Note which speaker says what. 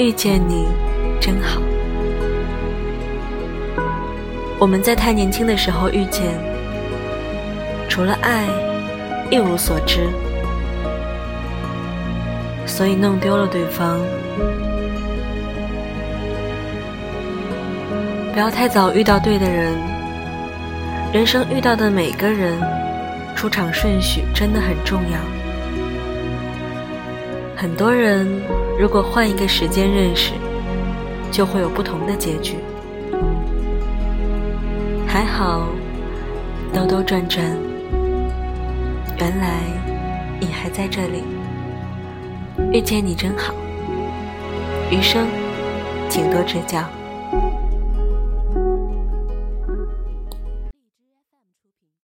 Speaker 1: 遇见你真好。我们在太年轻的时候遇见，除了爱，一无所知，所以弄丢了对方。不要太早遇到对的人，人生遇到的每个人，出场顺序真的很重要。很多人如果换一个时间认识，就会有不同的结局。还好，兜兜转转，原来你还在这里。遇见你真好，余生请多指教。